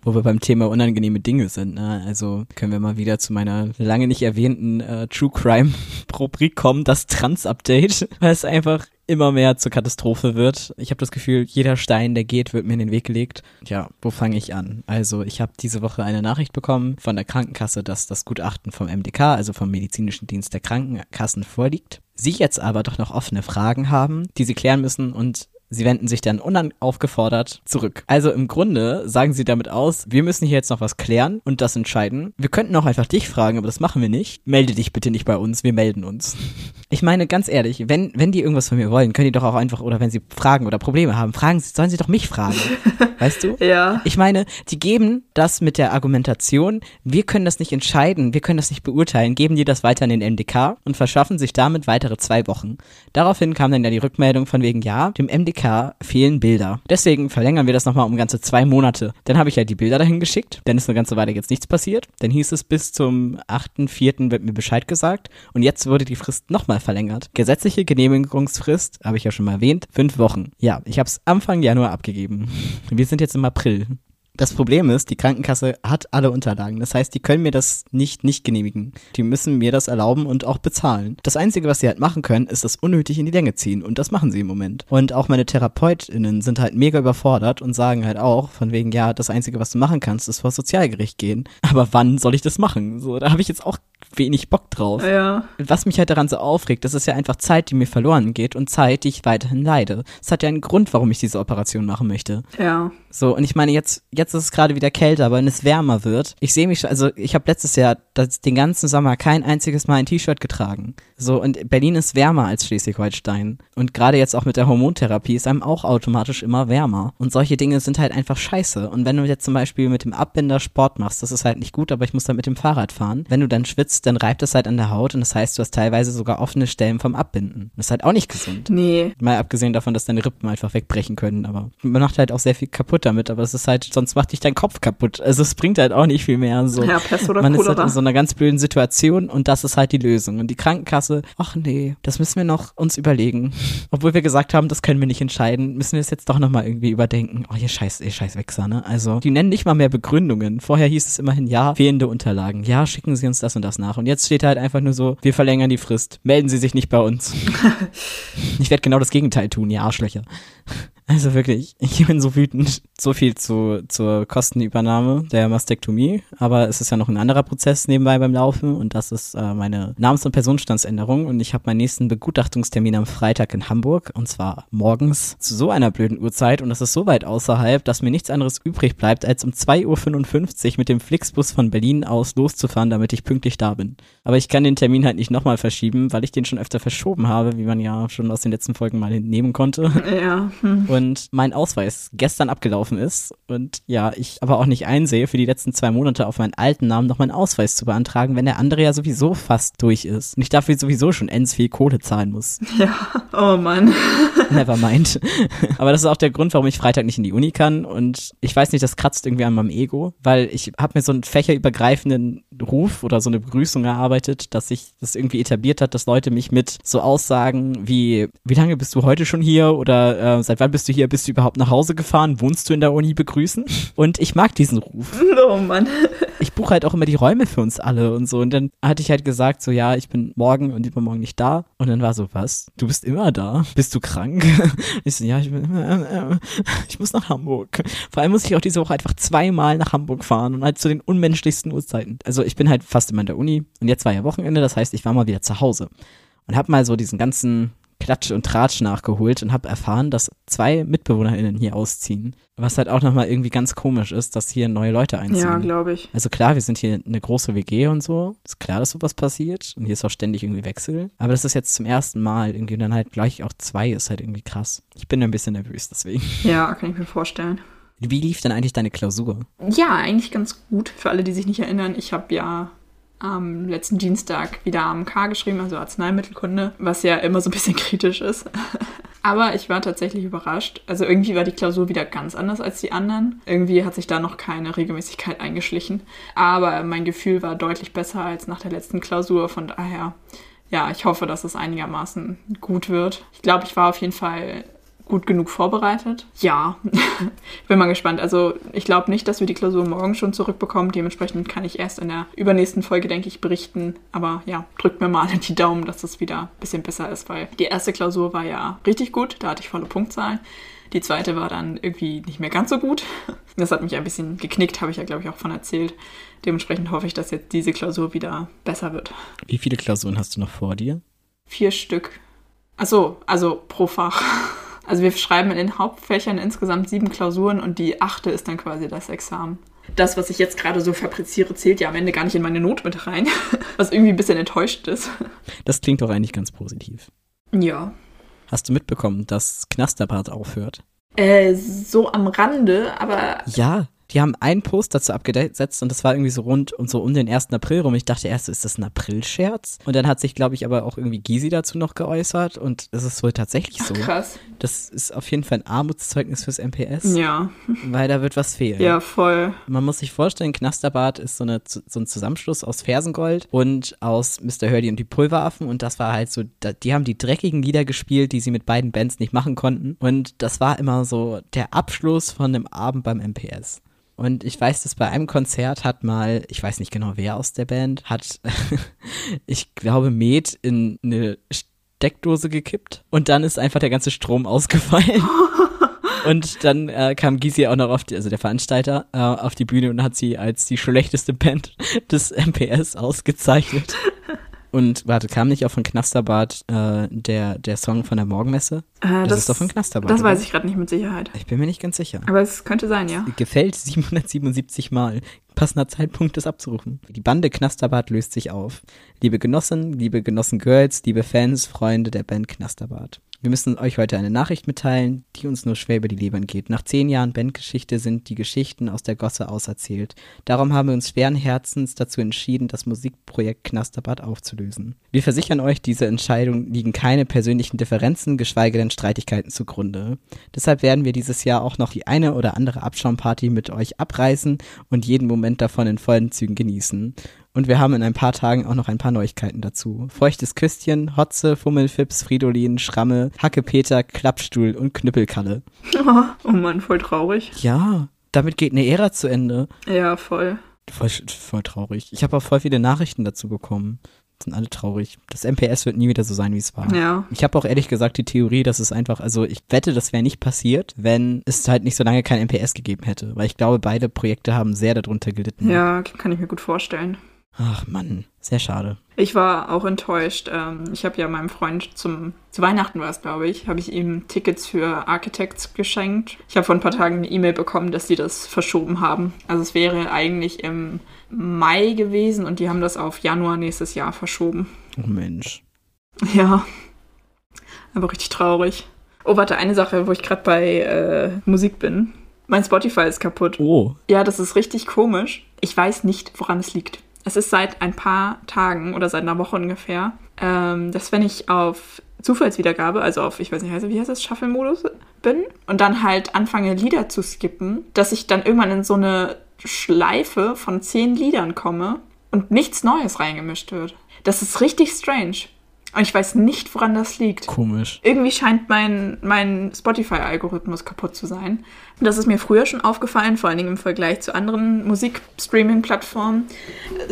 wo wir beim Thema unangenehme Dinge sind. Ne? Also können wir mal wieder zu meiner lange nicht erwähnten äh, True Crime Rubrik kommen, das Trans-Update, weil es einfach immer mehr zur Katastrophe wird. Ich habe das Gefühl, jeder Stein, der geht, wird mir in den Weg gelegt. Ja, wo fange ich an? Also ich habe diese Woche eine Nachricht bekommen von der Krankenkasse, dass das Gutachten vom MDK, also vom Medizinischen Dienst der Krankenkassen, vorliegt. Sie jetzt aber doch noch offene Fragen haben, die sie klären müssen und Sie wenden sich dann unaufgefordert zurück. Also im Grunde sagen sie damit aus, wir müssen hier jetzt noch was klären und das entscheiden. Wir könnten auch einfach dich fragen, aber das machen wir nicht. Melde dich bitte nicht bei uns, wir melden uns. Ich meine, ganz ehrlich, wenn, wenn die irgendwas von mir wollen, können die doch auch einfach, oder wenn sie Fragen oder Probleme haben, fragen sie, sollen sie doch mich fragen. weißt du? Ja. Ich meine, die geben das mit der Argumentation, wir können das nicht entscheiden, wir können das nicht beurteilen, geben die das weiter an den MDK und verschaffen sich damit weitere zwei Wochen. Daraufhin kam dann ja die Rückmeldung von wegen, ja, dem MDK PK fehlen Bilder. Deswegen verlängern wir das nochmal um ganze zwei Monate. Dann habe ich ja die Bilder dahin geschickt. Dann ist eine ganze Weile jetzt nichts passiert. Dann hieß es, bis zum 8.4. wird mir Bescheid gesagt. Und jetzt wurde die Frist nochmal verlängert. Gesetzliche Genehmigungsfrist, habe ich ja schon mal erwähnt, fünf Wochen. Ja, ich habe es Anfang Januar abgegeben. Wir sind jetzt im April. Das Problem ist, die Krankenkasse hat alle Unterlagen. Das heißt, die können mir das nicht nicht genehmigen. Die müssen mir das erlauben und auch bezahlen. Das Einzige, was sie halt machen können, ist das unnötig in die Länge ziehen. Und das machen sie im Moment. Und auch meine TherapeutInnen sind halt mega überfordert und sagen halt auch, von wegen, ja, das Einzige, was du machen kannst, ist vor das Sozialgericht gehen. Aber wann soll ich das machen? So, da habe ich jetzt auch wenig Bock drauf. Ja. Was mich halt daran so aufregt, das ist ja einfach Zeit, die mir verloren geht und Zeit, die ich weiterhin leide. Es hat ja einen Grund, warum ich diese Operation machen möchte. Ja. So, und ich meine, jetzt, jetzt ist es gerade wieder kälter, aber wenn es wärmer wird, ich sehe mich also ich habe letztes Jahr das, den ganzen Sommer kein einziges Mal ein T-Shirt getragen. So, und Berlin ist wärmer als Schleswig-Holstein. Und gerade jetzt auch mit der Hormontherapie ist einem auch automatisch immer wärmer. Und solche Dinge sind halt einfach scheiße. Und wenn du jetzt zum Beispiel mit dem Abbinder Sport machst, das ist halt nicht gut, aber ich muss dann mit dem Fahrrad fahren. Wenn du dann schwitzt, dann reibt es halt an der Haut und das heißt, du hast teilweise sogar offene Stellen vom Abbinden. Das ist halt auch nicht gesund. Nee. Mal abgesehen davon, dass deine Rippen einfach wegbrechen können, aber man macht halt auch sehr viel kaputt damit, aber es ist halt, sonst macht dich dein Kopf kaputt. Also es bringt halt auch nicht viel mehr. So. Ja, Pest oder Man ist halt in so einer ganz blöden Situation und das ist halt die Lösung. Und die Krankenkasse, ach nee, das müssen wir noch uns überlegen. Obwohl wir gesagt haben, das können wir nicht entscheiden, müssen wir es jetzt doch nochmal irgendwie überdenken. Oh, ihr scheiß, ihr scheiß Wichser, ne? Also, die nennen nicht mal mehr Begründungen. Vorher hieß es immerhin, ja, fehlende Unterlagen. Ja, schicken Sie uns das und das nach. Und jetzt steht halt einfach nur so, wir verlängern die Frist. Melden Sie sich nicht bei uns. ich werde genau das Gegenteil tun, ihr Arschlöcher. Also wirklich, ich bin so wütend. So viel zu, zur Kostenübernahme der Mastektomie. Aber es ist ja noch ein anderer Prozess nebenbei beim Laufen und das ist äh, meine Namens- und Personenstandsänderung. Und ich habe meinen nächsten Begutachtungstermin am Freitag in Hamburg und zwar morgens zu so einer blöden Uhrzeit und das ist so weit außerhalb, dass mir nichts anderes übrig bleibt, als um 2.55 Uhr mit dem Flixbus von Berlin aus loszufahren, damit ich pünktlich da bin. Aber ich kann den Termin halt nicht nochmal verschieben, weil ich den schon öfter verschoben habe, wie man ja schon aus den letzten Folgen mal entnehmen konnte. Ja. Hm. Und mein Ausweis gestern abgelaufen ist und ja, ich aber auch nicht einsehe, für die letzten zwei Monate auf meinen alten Namen noch meinen Ausweis zu beantragen, wenn der andere ja sowieso fast durch ist. Und ich dafür sowieso schon ends viel Kohle zahlen muss. Ja. Oh Mann. Never mind. Aber das ist auch der Grund, warum ich Freitag nicht in die Uni kann. Und ich weiß nicht, das kratzt irgendwie an meinem Ego, weil ich habe mir so einen fächerübergreifenden Ruf oder so eine Begrüßung erarbeitet, dass sich das irgendwie etabliert hat, dass Leute mich mit so Aussagen wie, wie lange bist du heute schon hier oder äh, seit wann bist du hier, bist du überhaupt nach Hause gefahren, wohnst du in der Uni begrüßen? Und ich mag diesen Ruf. Oh Mann. Ich buche halt auch immer die Räume für uns alle und so. Und dann hatte ich halt gesagt, so ja, ich bin morgen und übermorgen nicht da. Und dann war so, was? Du bist immer da? Bist du krank? Ich so, ja, ich bin immer, äh, ich muss nach Hamburg. Vor allem muss ich auch diese Woche einfach zweimal nach Hamburg fahren und halt zu den unmenschlichsten Uhrzeiten. Also ich bin halt fast immer in der Uni und jetzt war ja Wochenende, das heißt, ich war mal wieder zu Hause und habe mal so diesen ganzen Klatsch und Tratsch nachgeholt und habe erfahren, dass zwei MitbewohnerInnen hier ausziehen. Was halt auch nochmal irgendwie ganz komisch ist, dass hier neue Leute einziehen. Ja, glaube ich. Also klar, wir sind hier eine große WG und so. Ist klar, dass sowas passiert. Und hier ist auch ständig irgendwie Wechsel. Aber das ist jetzt zum ersten Mal irgendwie und dann halt gleich auch zwei ist halt irgendwie krass. Ich bin ein bisschen nervös deswegen. Ja, kann ich mir vorstellen. Wie lief denn eigentlich deine Klausur? Ja, eigentlich ganz gut. Für alle, die sich nicht erinnern, ich habe ja am letzten Dienstag wieder AMK geschrieben, also Arzneimittelkunde, was ja immer so ein bisschen kritisch ist. Aber ich war tatsächlich überrascht. Also irgendwie war die Klausur wieder ganz anders als die anderen. Irgendwie hat sich da noch keine Regelmäßigkeit eingeschlichen. Aber mein Gefühl war deutlich besser als nach der letzten Klausur. Von daher, ja, ich hoffe, dass es einigermaßen gut wird. Ich glaube, ich war auf jeden Fall gut genug vorbereitet? Ja, ich bin mal gespannt. Also ich glaube nicht, dass wir die Klausur morgen schon zurückbekommen. Dementsprechend kann ich erst in der übernächsten Folge, denke ich, berichten. Aber ja, drückt mir mal die Daumen, dass es wieder ein bisschen besser ist, weil die erste Klausur war ja richtig gut. Da hatte ich volle Punktzahlen. Die zweite war dann irgendwie nicht mehr ganz so gut. Das hat mich ein bisschen geknickt, habe ich ja, glaube ich, auch von erzählt. Dementsprechend hoffe ich, dass jetzt diese Klausur wieder besser wird. Wie viele Klausuren hast du noch vor dir? Vier Stück. Achso, also pro Fach. Also wir schreiben in den Hauptfächern insgesamt sieben Klausuren und die achte ist dann quasi das Examen. Das, was ich jetzt gerade so fabriziere, zählt ja am Ende gar nicht in meine Not mit rein, was irgendwie ein bisschen enttäuscht ist. Das klingt doch eigentlich ganz positiv. Ja. Hast du mitbekommen, dass Knasterbart aufhört? Äh, so am Rande, aber. Ja, die haben einen Post dazu abgesetzt und das war irgendwie so rund und so um den 1. April rum. Ich dachte erst, ist das ein April-Scherz? Und dann hat sich, glaube ich, aber auch irgendwie Gysi dazu noch geäußert und es ist wohl tatsächlich so. Ach, krass. Das ist auf jeden Fall ein Armutszeugnis fürs MPS. Ja. Weil da wird was fehlen. Ja, voll. Man muss sich vorstellen, Knasterbart ist so, eine, so ein Zusammenschluss aus Fersengold und aus Mr. Hurdy und die Pulveraffen und das war halt so, die haben die dreckigen Lieder gespielt, die sie mit beiden Bands nicht machen konnten und das war immer so der Abschluss von einem Abend beim MPS. Und ich weiß, dass bei einem Konzert hat mal, ich weiß nicht genau wer aus der Band, hat, ich glaube, Med in eine Steckdose gekippt und dann ist einfach der ganze Strom ausgefallen. Und dann äh, kam Gysi auch noch auf die, also der Veranstalter, äh, auf die Bühne und hat sie als die schlechteste Band des MPS ausgezeichnet. Und warte, kam nicht auch von Knasterbart äh, der, der Song von der Morgenmesse? Äh, das, ist doch von Knasterbart. Das oder? weiß ich gerade nicht mit Sicherheit. Ich bin mir nicht ganz sicher. Aber es könnte sein, ja. Gefällt 777 Mal. Passender Zeitpunkt, das abzurufen. Die Bande Knasterbart löst sich auf. Liebe Genossen, liebe Genossen Girls, liebe Fans, Freunde der Band Knasterbart. Wir müssen euch heute eine Nachricht mitteilen, die uns nur schwer über die Leber geht. Nach zehn Jahren Bandgeschichte sind die Geschichten aus der Gosse auserzählt. Darum haben wir uns schweren Herzens dazu entschieden, das Musikprojekt Knasterbad aufzulösen. Wir versichern euch, diese Entscheidung liegen keine persönlichen Differenzen, geschweige denn Streitigkeiten zugrunde. Deshalb werden wir dieses Jahr auch noch die eine oder andere Abschaumparty mit euch abreißen und jeden Moment davon in vollen Zügen genießen. Und wir haben in ein paar Tagen auch noch ein paar Neuigkeiten dazu. Feuchtes Küsschen, Hotze, Fummelfips, Fridolin, Schramme, Hackepeter, Klappstuhl und Knüppelkalle. Oh, oh Mann, voll traurig. Ja, damit geht eine Ära zu Ende. Ja, voll. Voll, voll traurig. Ich habe auch voll viele Nachrichten dazu bekommen. Sind alle traurig. Das MPS wird nie wieder so sein, wie es war. Ja. Ich habe auch ehrlich gesagt die Theorie, dass es einfach, also ich wette, das wäre nicht passiert, wenn es halt nicht so lange kein MPS gegeben hätte. Weil ich glaube, beide Projekte haben sehr darunter gelitten. Ja, kann ich mir gut vorstellen. Ach Mann, sehr schade. Ich war auch enttäuscht. Ähm, ich habe ja meinem Freund zum zu Weihnachten war es, glaube ich, habe ich ihm Tickets für Architects geschenkt. Ich habe vor ein paar Tagen eine E-Mail bekommen, dass die das verschoben haben. Also es wäre eigentlich im Mai gewesen und die haben das auf Januar nächstes Jahr verschoben. Oh Mensch. Ja, aber richtig traurig. Oh, warte, eine Sache, wo ich gerade bei äh, Musik bin. Mein Spotify ist kaputt. Oh. Ja, das ist richtig komisch. Ich weiß nicht, woran es liegt. Es ist seit ein paar Tagen oder seit einer Woche ungefähr, ähm, dass wenn ich auf Zufallswiedergabe, also auf, ich weiß nicht, wie heißt das, Shuffle-Modus bin und dann halt anfange, Lieder zu skippen, dass ich dann irgendwann in so eine Schleife von zehn Liedern komme und nichts Neues reingemischt wird. Das ist richtig strange. Und ich weiß nicht, woran das liegt. Komisch. Irgendwie scheint mein, mein Spotify-Algorithmus kaputt zu sein. Das ist mir früher schon aufgefallen, vor allen Dingen im Vergleich zu anderen Musikstreaming-Plattformen.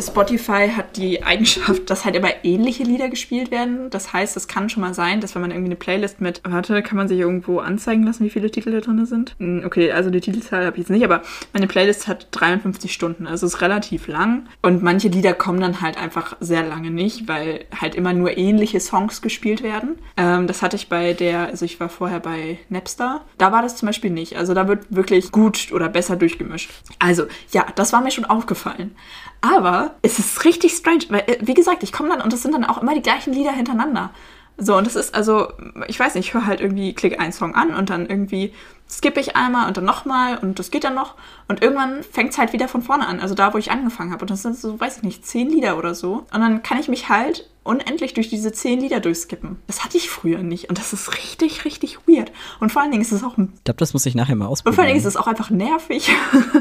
Spotify hat die Eigenschaft, dass halt immer ähnliche Lieder gespielt werden. Das heißt, es kann schon mal sein, dass wenn man irgendwie eine Playlist mit, warte, kann man sich irgendwo anzeigen lassen, wie viele Titel da drin sind? Hm, Okay, also die Titelzahl habe ich jetzt nicht, aber meine Playlist hat 53 Stunden, also ist relativ lang. Und manche Lieder kommen dann halt einfach sehr lange nicht, weil halt immer nur ähnliche Songs gespielt werden. Ähm, das hatte ich bei der, also ich war vorher bei Napster. Da war das zum Beispiel nicht. Also da wird wirklich gut oder besser durchgemischt. Also ja, das war mir schon aufgefallen. Aber es ist richtig strange, weil, äh, wie gesagt, ich komme dann und das sind dann auch immer die gleichen Lieder hintereinander. So, und das ist also, ich weiß nicht, ich höre halt irgendwie, klicke einen Song an und dann irgendwie skippe ich einmal und dann nochmal und das geht dann noch. Und irgendwann fängt es halt wieder von vorne an, also da, wo ich angefangen habe. Und das sind so, weiß ich nicht, zehn Lieder oder so. Und dann kann ich mich halt unendlich durch diese zehn Lieder durchskippen. Das hatte ich früher nicht. Und das ist richtig, richtig weird. Und vor allen Dingen ist es auch Ich glaube, das muss ich nachher mal und vor allen Dingen ausprobieren. ist es auch einfach nervig.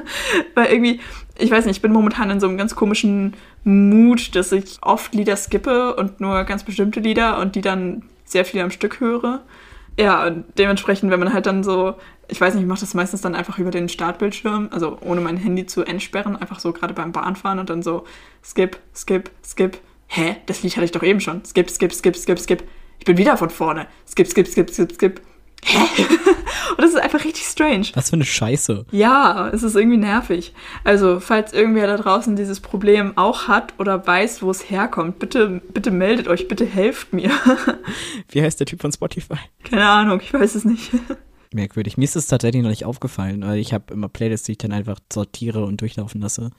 Weil irgendwie, ich weiß nicht, ich bin momentan in so einem ganz komischen Mut, dass ich oft Lieder skippe und nur ganz bestimmte Lieder und die dann sehr viel am Stück höre. Ja, und dementsprechend, wenn man halt dann so, ich weiß nicht, ich mache das meistens dann einfach über den Startbildschirm, also ohne mein Handy zu entsperren, einfach so gerade beim Bahnfahren und dann so skip, skip, skip. Hä? Das Lied hatte ich doch eben schon. Skip, skip, skip, skip, skip. Ich bin wieder von vorne. Skip, skip, skip, skip, skip. Hä? und das ist einfach richtig strange. Was für eine Scheiße. Ja, es ist irgendwie nervig. Also, falls irgendwer da draußen dieses Problem auch hat oder weiß, wo es herkommt, bitte, bitte meldet euch, bitte helft mir. Wie heißt der Typ von Spotify? Keine Ahnung, ich weiß es nicht. Merkwürdig. Mir ist es tatsächlich noch nicht aufgefallen. weil Ich habe immer Playlists, die ich dann einfach sortiere und durchlaufen lasse.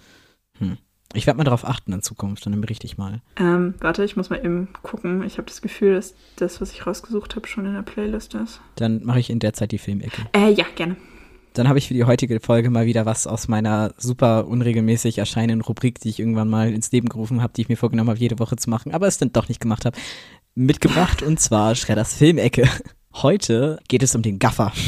Hm. Ich werde mal darauf achten in Zukunft, dann berichte ich mal. Ähm, warte, ich muss mal eben gucken. Ich habe das Gefühl, dass das, was ich rausgesucht habe, schon in der Playlist ist. Dann mache ich in der Zeit die Filmecke. Äh, ja, gerne. Dann habe ich für die heutige Folge mal wieder was aus meiner super unregelmäßig erscheinenden Rubrik, die ich irgendwann mal ins Leben gerufen habe, die ich mir vorgenommen habe, jede Woche zu machen, aber es dann doch nicht gemacht habe, mitgebracht und zwar Schredders Filmecke. Heute geht es um den Gaffer.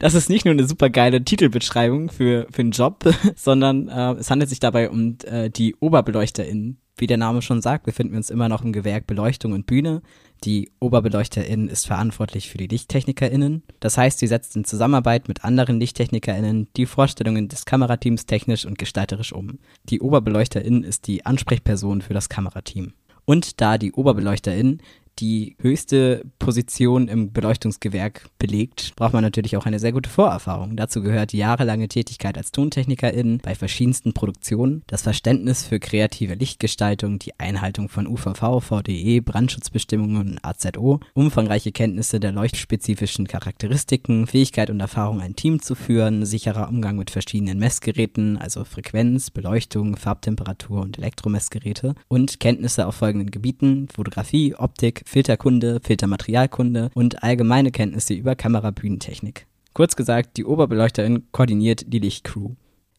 Das ist nicht nur eine super geile Titelbeschreibung für, für einen Job, sondern äh, es handelt sich dabei um äh, die OberbeleuchterInnen. Wie der Name schon sagt, befinden wir uns immer noch im Gewerk Beleuchtung und Bühne. Die OberbeleuchterInnen ist verantwortlich für die LichttechnikerInnen. Das heißt, sie setzt in Zusammenarbeit mit anderen LichttechnikerInnen die Vorstellungen des Kamerateams technisch und gestalterisch um. Die OberbeleuchterInnen ist die Ansprechperson für das Kamerateam. Und da die OberbeleuchterInnen die höchste Position im Beleuchtungsgewerk belegt, braucht man natürlich auch eine sehr gute Vorerfahrung. Dazu gehört jahrelange Tätigkeit als Tontechnikerin bei verschiedensten Produktionen, das Verständnis für kreative Lichtgestaltung, die Einhaltung von UVV, VDE, Brandschutzbestimmungen und AZO, umfangreiche Kenntnisse der leuchtspezifischen Charakteristiken, Fähigkeit und Erfahrung, ein Team zu führen, sicherer Umgang mit verschiedenen Messgeräten, also Frequenz, Beleuchtung, Farbtemperatur und Elektromessgeräte und Kenntnisse auf folgenden Gebieten, Fotografie, Optik, Filterkunde, Filtermaterialkunde und allgemeine Kenntnisse über Kamerabühnentechnik. Kurz gesagt, die Oberbeleuchterin koordiniert die Lichtcrew.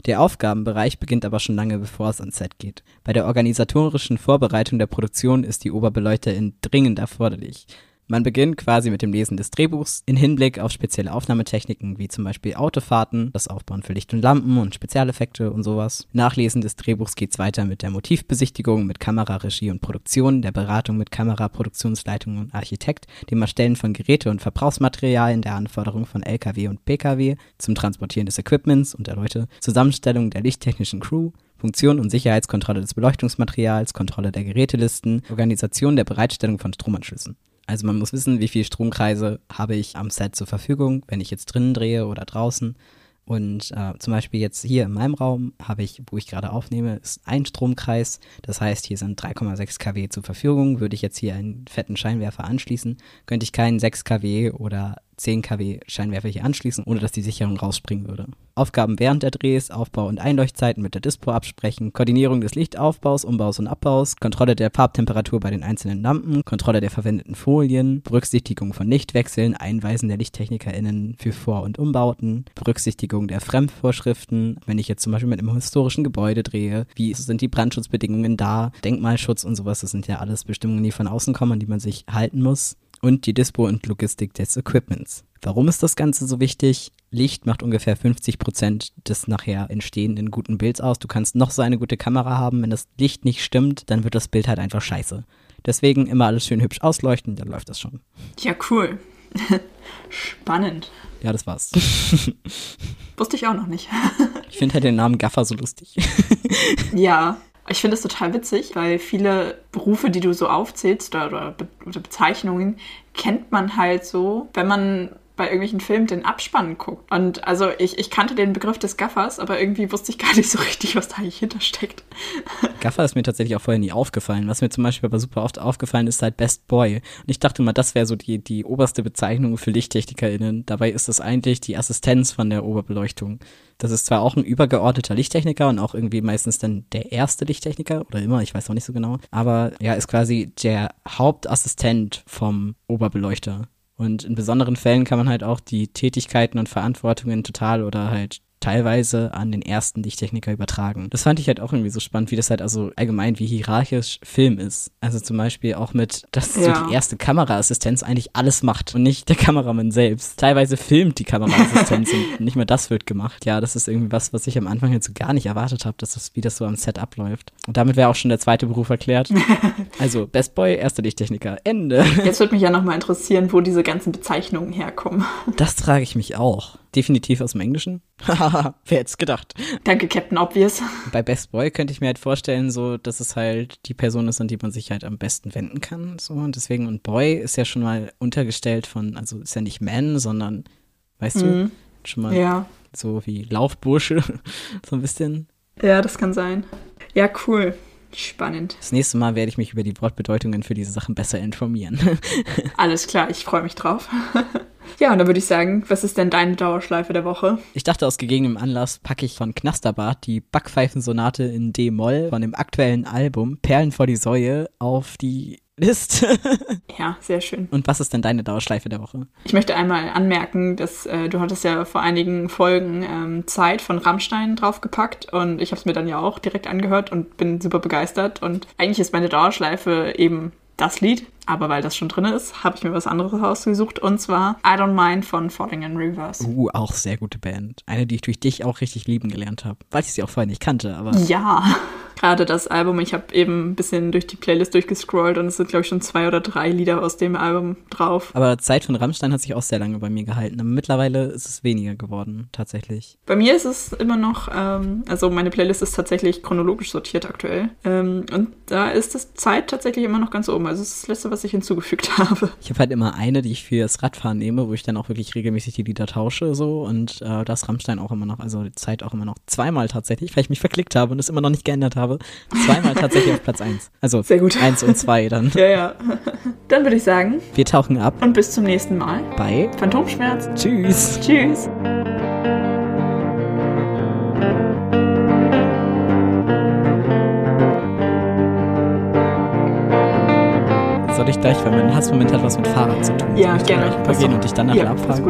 Der Aufgabenbereich beginnt aber schon lange bevor es ans Set geht. Bei der organisatorischen Vorbereitung der Produktion ist die Oberbeleuchterin dringend erforderlich. Man beginnt quasi mit dem Lesen des Drehbuchs in Hinblick auf spezielle Aufnahmetechniken wie zum Beispiel Autofahrten, das Aufbauen für Licht und Lampen und Spezialeffekte und sowas. Nachlesen des Drehbuchs geht's weiter mit der Motivbesichtigung, mit Kamera, Regie und Produktion, der Beratung mit Kamera, Produktionsleitung und Architekt, dem Erstellen von Geräte und Verbrauchsmaterialien, der Anforderung von LKW und PKW, zum Transportieren des Equipments und der Leute, Zusammenstellung der lichttechnischen Crew, Funktion und Sicherheitskontrolle des Beleuchtungsmaterials, Kontrolle der Gerätelisten, Organisation der Bereitstellung von Stromanschlüssen. Also man muss wissen, wie viele Stromkreise habe ich am Set zur Verfügung, wenn ich jetzt drinnen drehe oder draußen. Und äh, zum Beispiel jetzt hier in meinem Raum habe ich, wo ich gerade aufnehme, ist ein Stromkreis. Das heißt, hier sind 3,6 kW zur Verfügung. Würde ich jetzt hier einen fetten Scheinwerfer anschließen, könnte ich keinen 6 kW oder 10 kW Scheinwerfer hier anschließen, ohne dass die Sicherung rausspringen würde. Aufgaben während der Drehs, Aufbau und Einleuchtzeiten mit der Dispo absprechen, Koordinierung des Lichtaufbaus, Umbaus und Abbaus, Kontrolle der Farbtemperatur bei den einzelnen Lampen, Kontrolle der verwendeten Folien, Berücksichtigung von Lichtwechseln, Einweisen der LichttechnikerInnen für Vor- und Umbauten, Berücksichtigung der Fremdvorschriften, wenn ich jetzt zum Beispiel mit einem historischen Gebäude drehe, wie sind die Brandschutzbedingungen da, Denkmalschutz und sowas, das sind ja alles Bestimmungen, die von außen kommen, an die man sich halten muss und die Dispo und Logistik des Equipments. Warum ist das Ganze so wichtig? Licht macht ungefähr 50 Prozent des nachher entstehenden guten Bilds aus. Du kannst noch so eine gute Kamera haben, wenn das Licht nicht stimmt, dann wird das Bild halt einfach scheiße. Deswegen immer alles schön hübsch ausleuchten, dann läuft das schon. Ja, cool. Spannend. Ja, das war's. Wusste ich auch noch nicht. ich finde halt den Namen Gaffer so lustig. ja, ich finde es total witzig, weil viele Berufe, die du so aufzählst oder, oder, Be oder Bezeichnungen, kennt man halt so, wenn man bei irgendwelchen Filmen den Abspann guckt. Und also ich, ich kannte den Begriff des Gaffers, aber irgendwie wusste ich gar nicht so richtig, was da eigentlich hintersteckt. Gaffer ist mir tatsächlich auch vorher nie aufgefallen. Was mir zum Beispiel aber super oft aufgefallen ist, halt Best Boy. Und ich dachte mal, das wäre so die, die oberste Bezeichnung für LichttechnikerInnen. Dabei ist das eigentlich die Assistenz von der Oberbeleuchtung. Das ist zwar auch ein übergeordneter Lichttechniker und auch irgendwie meistens dann der erste Lichttechniker oder immer, ich weiß auch nicht so genau. Aber ja, ist quasi der Hauptassistent vom Oberbeleuchter. Und in besonderen Fällen kann man halt auch die Tätigkeiten und Verantwortungen total oder halt teilweise an den ersten Lichttechniker übertragen. Das fand ich halt auch irgendwie so spannend, wie das halt also allgemein wie hierarchisch Film ist. Also zum Beispiel auch mit, dass ja. so die erste Kameraassistenz eigentlich alles macht und nicht der Kameramann selbst. Teilweise filmt die Kameraassistenz und nicht mal das wird gemacht. Ja, das ist irgendwie was, was ich am Anfang jetzt so gar nicht erwartet habe, dass das, wie das so am Set abläuft. Und damit wäre auch schon der zweite Beruf erklärt. Also Best Boy, erster Lichttechniker, Ende. Jetzt würde mich ja nochmal interessieren, wo diese ganzen Bezeichnungen herkommen. Das frage ich mich auch. Definitiv aus dem Englischen. Haha, wer hätte es gedacht? Danke, Captain Obvious. Bei Best Boy könnte ich mir halt vorstellen, so, dass es halt die Person ist, an die man sich halt am besten wenden kann. So, und deswegen, und Boy ist ja schon mal untergestellt von, also ist ja nicht Man, sondern, weißt mhm. du, schon mal ja. so wie Laufbursche, so ein bisschen. Ja, das kann sein. Ja, cool. Spannend. Das nächste Mal werde ich mich über die Wortbedeutungen für diese Sachen besser informieren. Alles klar, ich freue mich drauf. Ja, und dann würde ich sagen, was ist denn deine Dauerschleife der Woche? Ich dachte, aus gegebenem Anlass packe ich von Knasterbart die Backpfeifensonate in D-Moll von dem aktuellen Album Perlen vor die Säue auf die Liste. ja, sehr schön. Und was ist denn deine Dauerschleife der Woche? Ich möchte einmal anmerken, dass äh, du hattest ja vor einigen Folgen ähm, Zeit von Rammstein draufgepackt und ich habe es mir dann ja auch direkt angehört und bin super begeistert und eigentlich ist meine Dauerschleife eben das Lied, aber weil das schon drin ist, habe ich mir was anderes ausgesucht und zwar I Don't Mind von Falling in Reverse. Uh, auch sehr gute Band. Eine, die ich durch dich auch richtig lieben gelernt habe, weil ich sie auch vorher nicht kannte, aber. Ja gerade das Album. Ich habe eben ein bisschen durch die Playlist durchgescrollt und es sind, glaube ich, schon zwei oder drei Lieder aus dem Album drauf. Aber Zeit von Rammstein hat sich auch sehr lange bei mir gehalten. Aber mittlerweile ist es weniger geworden, tatsächlich. Bei mir ist es immer noch, ähm, also meine Playlist ist tatsächlich chronologisch sortiert aktuell. Ähm, und da ist das Zeit tatsächlich immer noch ganz oben. Also das Letzte, was ich hinzugefügt habe. Ich habe halt immer eine, die ich fürs Radfahren nehme, wo ich dann auch wirklich regelmäßig die Lieder tausche so und äh, das Rammstein auch immer noch, also die Zeit auch immer noch zweimal tatsächlich, weil ich mich verklickt habe und es immer noch nicht geändert habe habe. Zweimal tatsächlich auf Platz 1. Also Sehr gut. 1 und 2 dann. Ja, ja. Dann würde ich sagen, wir tauchen ab. Und bis zum nächsten Mal. Bei Phantomschmerz. Tschüss. Tschüss. Soll ich gleich, weil mein Hassmoment hat was mit Fahrrad zu tun. Ja, gerne. Ich gleich gehen und dich dann nachher ja, abfragen.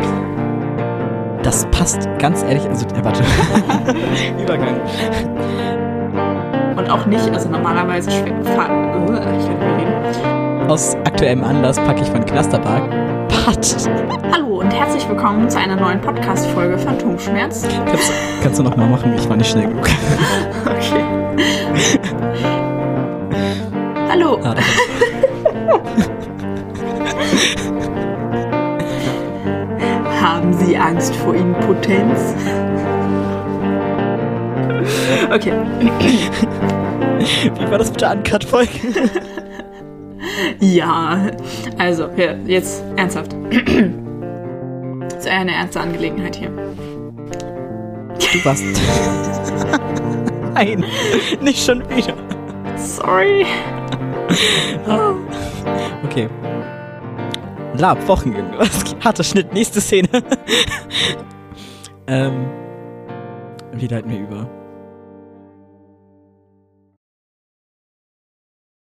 Das passt ganz ehrlich, also, äh, warte. Übergang auch nicht, also normalerweise schwer, ich kann reden aus aktuellem Anlass packe ich von Knasterpark. Pat. Hallo und herzlich willkommen zu einer neuen Podcast-Folge Phantomschmerz. Kannst, kannst du noch mal machen? Ich war nicht schnell genug. Okay. Hallo. Ah, Haben Sie Angst vor Impotenz? Okay. Wie war das mit der Uncut-Folge? Ja, also, ja, jetzt ernsthaft. Das ist eher eine ernste Angelegenheit hier. Du warst. Nein, nicht schon wieder. Sorry. Okay. Lab, Wochenende. Harter Schnitt, nächste Szene. ähm. Wie leiten wir über?